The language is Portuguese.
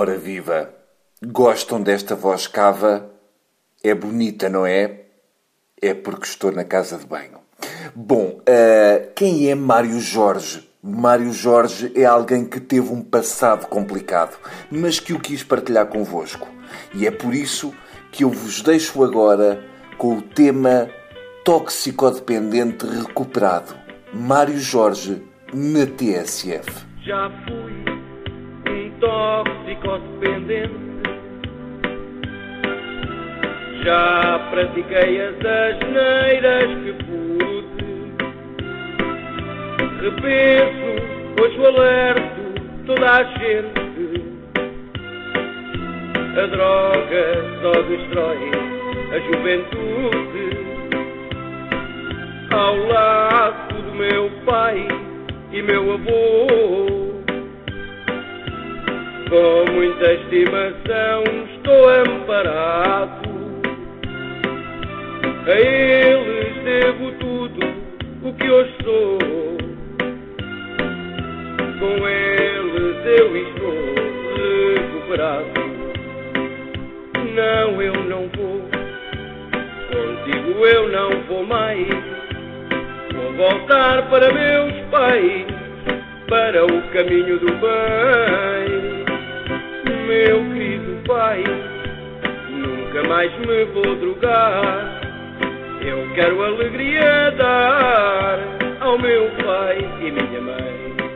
Ora viva! Gostam desta voz cava? É bonita, não é? É porque estou na casa de banho. Bom, uh, quem é Mário Jorge? Mário Jorge é alguém que teve um passado complicado, mas que o quis partilhar convosco. E é por isso que eu vos deixo agora com o tema Toxicodependente Recuperado. Mário Jorge, na TSF. Já fui um toxicodependente já pratiquei as asneiras que pude. Repenso, hoje alerto toda a gente. A droga só destrói a juventude. Ao lado do meu pai e meu avô. Com muita estimação estou amparado a eles devo tudo o que hoje sou. Com eles eu estou recuperado. Não, eu não vou. Contigo eu não vou mais. Vou voltar para meus pais, para o caminho do bem meu querido pai, nunca mais me vou drogar. Eu quero alegria dar ao meu pai e minha mãe.